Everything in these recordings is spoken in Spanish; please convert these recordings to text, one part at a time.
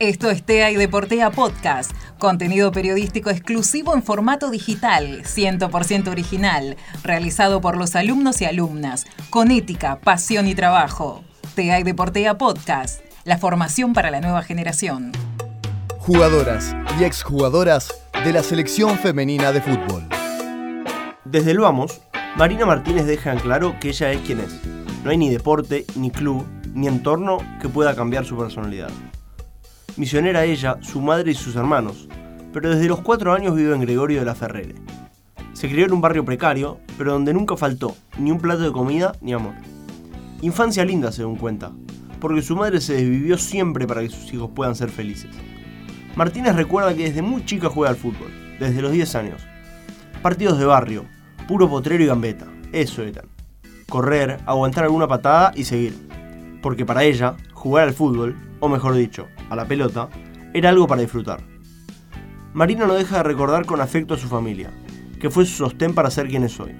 Esto es TEA y Deportea Podcast, contenido periodístico exclusivo en formato digital, 100% original, realizado por los alumnos y alumnas, con ética, pasión y trabajo. TEA y Deportea Podcast, la formación para la nueva generación. Jugadoras y exjugadoras de la selección femenina de fútbol. Desde el Vamos, Marina Martínez deja en claro que ella es quien es. No hay ni deporte, ni club, ni entorno que pueda cambiar su personalidad. Misionera ella, su madre y sus hermanos, pero desde los cuatro años vive en Gregorio de la Ferrere. Se crió en un barrio precario, pero donde nunca faltó ni un plato de comida ni amor. Infancia linda, según cuenta, porque su madre se desvivió siempre para que sus hijos puedan ser felices. Martínez recuerda que desde muy chica juega al fútbol, desde los 10 años. Partidos de barrio, puro potrero y gambeta, eso eran. Correr, aguantar alguna patada y seguir. Porque para ella, jugar al fútbol, o mejor dicho, a la pelota, era algo para disfrutar. Marina no deja de recordar con afecto a su familia, que fue su sostén para ser quien es hoy.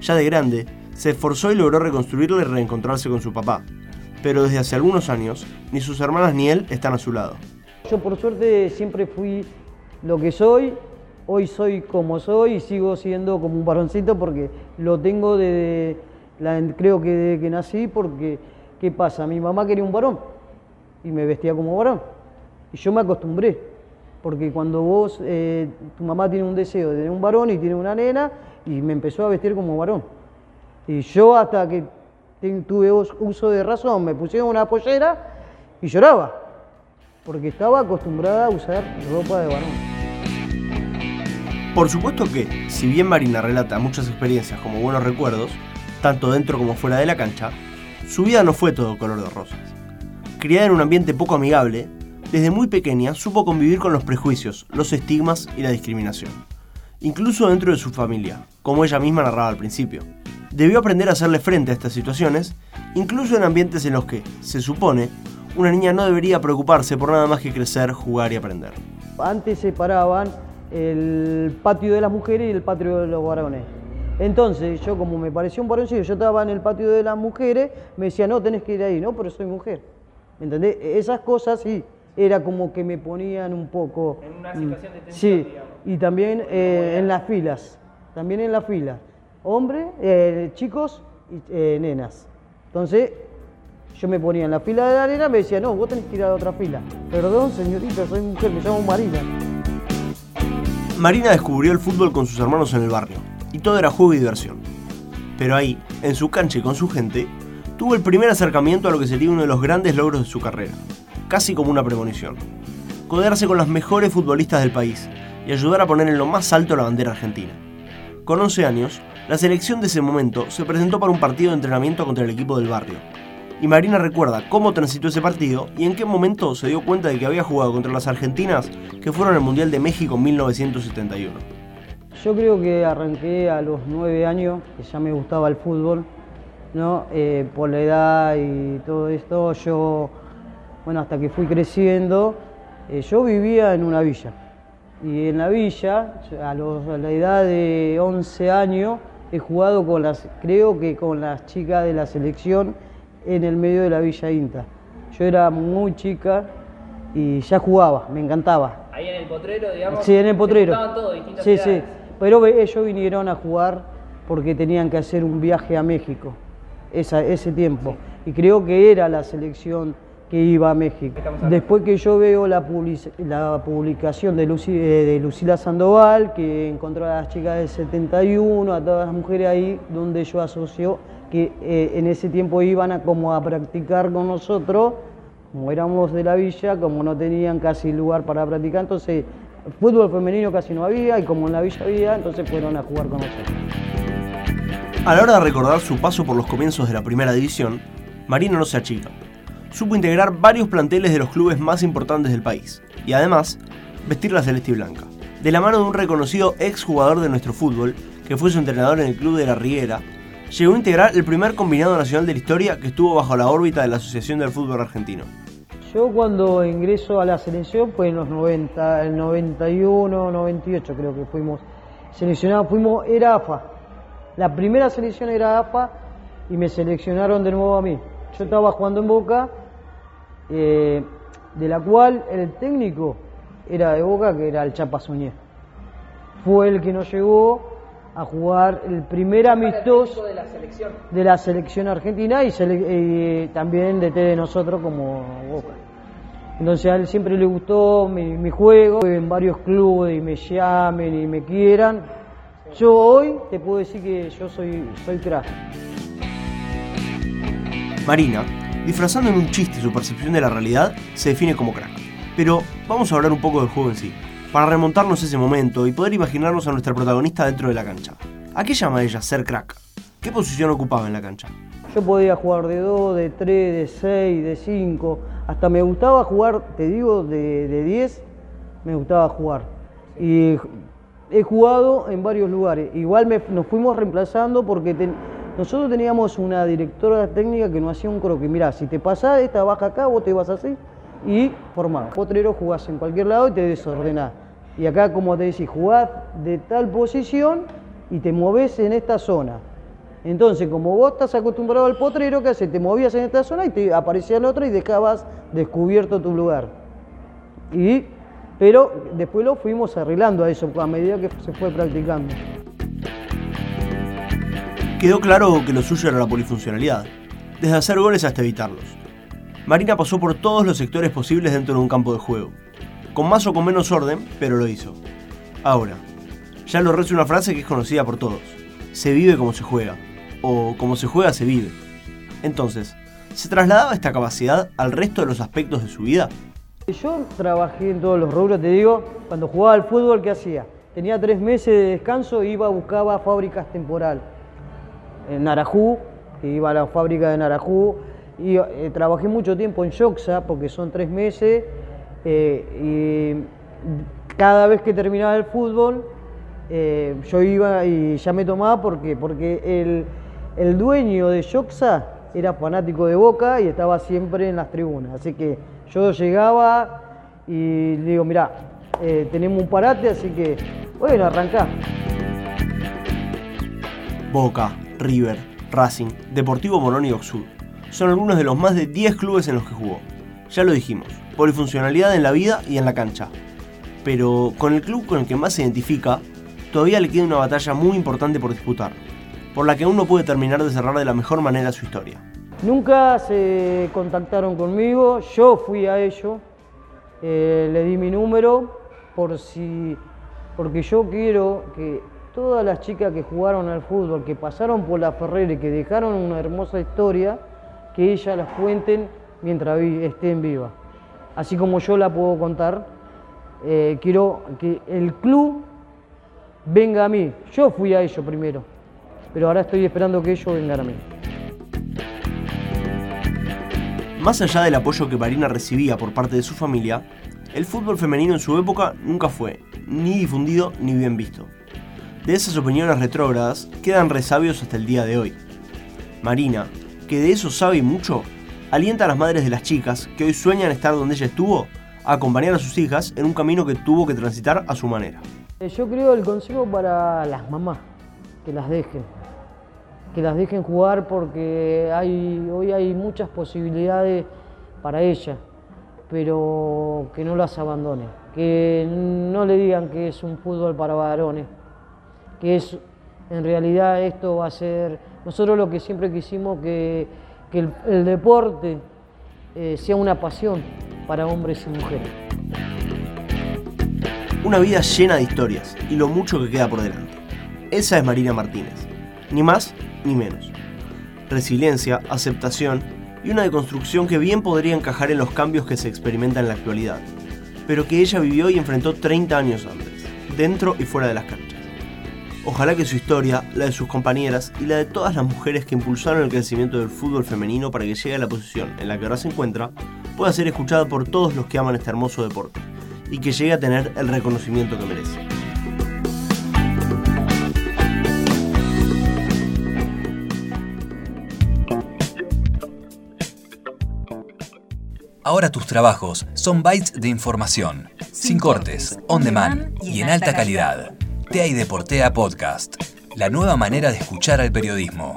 Ya de grande, se esforzó y logró reconstruirle y reencontrarse con su papá, pero desde hace algunos años, ni sus hermanas ni él están a su lado. Yo por suerte siempre fui lo que soy, hoy soy como soy y sigo siendo como un varoncito porque lo tengo desde, creo que desde que nací porque, ¿qué pasa? Mi mamá quería un varón y me vestía como varón. Y yo me acostumbré, porque cuando vos, eh, tu mamá tiene un deseo de tener un varón y tiene una nena, y me empezó a vestir como varón. Y yo hasta que tuve uso de razón, me pusieron una pollera y lloraba, porque estaba acostumbrada a usar ropa de varón. Por supuesto que, si bien Marina relata muchas experiencias como buenos recuerdos, tanto dentro como fuera de la cancha, su vida no fue todo color de rosas criada en un ambiente poco amigable, desde muy pequeña supo convivir con los prejuicios, los estigmas y la discriminación. Incluso dentro de su familia, como ella misma narraba al principio. Debió aprender a hacerle frente a estas situaciones, incluso en ambientes en los que, se supone, una niña no debería preocuparse por nada más que crecer, jugar y aprender. Antes separaban el patio de las mujeres y el patio de los varones. Entonces, yo como me pareció un varoncillo, yo estaba en el patio de las mujeres, me decía, no, tenés que ir ahí, no, pero soy mujer. ¿Entendés? Esas cosas sí, era como que me ponían un poco... En una situación de tensión, Sí, y también eh, en las filas, también en las filas. Hombres, eh, chicos y eh, nenas. Entonces, yo me ponía en la fila de la arena, me decía, no, vos tenés que ir a la otra fila. Perdón, señorita, soy mujer, me llamo Marina. Marina descubrió el fútbol con sus hermanos en el barrio, y todo era juego y diversión. Pero ahí, en su cancha y con su gente, tuvo el primer acercamiento a lo que sería uno de los grandes logros de su carrera, casi como una premonición. Codearse con las mejores futbolistas del país y ayudar a poner en lo más alto la bandera argentina. Con 11 años, la selección de ese momento se presentó para un partido de entrenamiento contra el equipo del barrio. Y Marina recuerda cómo transitó ese partido y en qué momento se dio cuenta de que había jugado contra las argentinas que fueron al Mundial de México en 1971. Yo creo que arranqué a los 9 años, que ya me gustaba el fútbol, ¿no? Eh, por la edad y todo esto, yo, bueno, hasta que fui creciendo, eh, yo vivía en una villa. Y en la villa, a, la edad de 11 años, he jugado con las, creo que con las chicas de la selección en el medio de la Villa Inta. Yo era muy chica y ya jugaba, me encantaba. Ahí en el potrero, digamos. Sí, en el potrero. Todos, sí, sí. Pero ellos vinieron a jugar porque tenían que hacer un viaje a México ese tiempo. Y creo que era la selección que iba a México. Después que yo veo la, la publicación de, eh, de, Lucila Sandoval, que encontró a las chicas del 71, a todas las mujeres ahí, donde yo asoció que eh, en ese tiempo iban a, como a practicar con nosotros, como éramos de la villa, como no tenían casi lugar para practicar, entonces fútbol femenino casi no había y como en la villa había, entonces fueron a jugar con nosotros. A la hora de recordar su paso por los comienzos de la primera división, Marina no se achica. Supo integrar varios planteles de los clubes más importantes del país y además vestir la celeste y blanca. De la mano de un reconocido exjugador de nuestro fútbol, que fue su entrenador en el club de la Riera, llegó a integrar el primer combinado nacional de la historia que estuvo bajo la órbita de la Asociación del Fútbol Argentino. Yo cuando ingreso a la selección fue en los 90, el 91, 98 creo que fuimos seleccionados, fuimos, era AFA, la primera selección era APA y me seleccionaron de nuevo a mí. Yo estaba jugando en Boca, eh, de la cual el técnico era de Boca, que era el Chapa Suñé. Fue el que nos llevó a jugar el primer amistoso de la selección. de la selección argentina y, sele- y también de de nosotros como Boca. Entonces a él siempre le gustó mi, mi juego, en varios clubes y me llamen y me quieran. Yo hoy te puedo decir que yo soy, soy crack. Marina, disfrazando en un chiste su percepción de la realidad, se define como crack. Pero vamos a hablar un poco del juego en sí, para remontarnos ese momento y poder imaginarnos a nuestra protagonista dentro de la cancha. ¿A qué llama ella ser crack? ¿Qué posición ocupaba en la cancha? Yo podía jugar de 2, de 3, de 6, de 5. Hasta me gustaba jugar, te digo, de, de 10, me gustaba jugar. Y he jugado en varios lugares. Igual nos fuimos reemplazando porque nosotros teníamos una directora técnica que nos hacía un croquis. Mirá, si te pasás esta baja acá, vos te vas así y formás. Potrero jugás en cualquier lado y te desordenás. Y acá, como te decís, jugás de tal posición y te movés en esta zona. Entonces, como vos estás acostumbrado al potrero, ¿qué haces? Te movías en esta zona y te aparecía el otro y dejabas descubierto tu lugar. Y, pero después lo fuimos arreglando a eso a medida que se fue practicando. Quedó claro que lo suyo era la polifuncionalidad, desde hacer goles hasta evitarlos. Marina pasó por todos los sectores posibles dentro de un campo de juego, con más o con menos orden, pero lo hizo. Ahora, ya lo rezo una frase que es conocida por todos, se vive como se juega, o como se juega se vive. Entonces, ¿se trasladaba esta capacidad al resto de los aspectos de su vida? Yo trabajé en todos los rubros, te digo, cuando jugaba al fútbol, ¿qué hacía? Tenía tres meses de descanso, iba, buscaba fábricas temporal. En Narajú, iba a la fábrica de Narajú, y eh, trabajé mucho tiempo en Yoxa, porque son tres meses, eh, y cada vez que terminaba el fútbol, eh, yo iba y ya me tomaba porque, porque el, el dueño de Yoxa era fanático de Boca y estaba siempre en las tribunas. Así que yo llegaba y le digo, mirá, eh, tenemos un parate, así que, bueno, arrancá. Boca, River, Racing, Deportivo Morón y Oxud son algunos de los más de 10 clubes en los que jugó. Ya lo dijimos, polifuncionalidad en la vida y en la cancha. Pero con el club con el que más se identifica, todavía le queda una batalla muy importante por disputar, por la que aún no puede terminar de cerrar de la mejor manera su historia. Nunca se contactaron conmigo, yo fui a ellos, eh, le di mi número por si, porque yo quiero que todas las chicas que jugaron al fútbol, que pasaron por la Ferrera y que dejaron una hermosa historia, que ellas las cuenten mientras estén vivas. Así como yo la puedo contar, eh, quiero que el club venga a mí. Yo fui a ellos primero, pero ahora estoy esperando que ellos vengan a mí. Más allá del apoyo que Marina recibía por parte de su familia, el fútbol femenino en su época nunca fue ni difundido ni bien visto. De esas opiniones retrógradas quedan resabios hasta el día de hoy. Marina, que de eso sabe y mucho, alienta a las madres de las chicas que hoy sueñan estar donde ella estuvo a acompañar a sus hijas en un camino que tuvo que transitar a su manera. Eh, Yo creo el consejo para las mamás, que las dejen, que las dejen jugar porque hoy hay muchas posibilidades para ellas, pero que no las abandonen, que no le digan que es un fútbol para varones, que es, en realidad esto va a ser, nosotros lo que siempre quisimos que, que el, el deporte eh, sea una pasión para hombres y mujeres. Una vida llena de historias y lo mucho que queda por delante. Esa es Marina Martínez. Ni más ni menos. Resiliencia, aceptación y una deconstrucción que bien podría encajar en los cambios que se experimentan en la actualidad, pero que ella vivió y enfrentó 30 años antes, dentro y fuera de las canchas. Ojalá que su historia, la de sus compañeras y la de todas las mujeres que impulsaron el crecimiento del fútbol femenino para que llegue a la posición en la que ahora se encuentra, pueda ser escuchada por todos los que aman este hermoso deporte y que llegue a tener el reconocimiento que merece. Ahora tus trabajos son bytes de información, sin cortes, on demand y en alta calidad. TEA y Deportea Podcast, la nueva manera de escuchar al periodismo.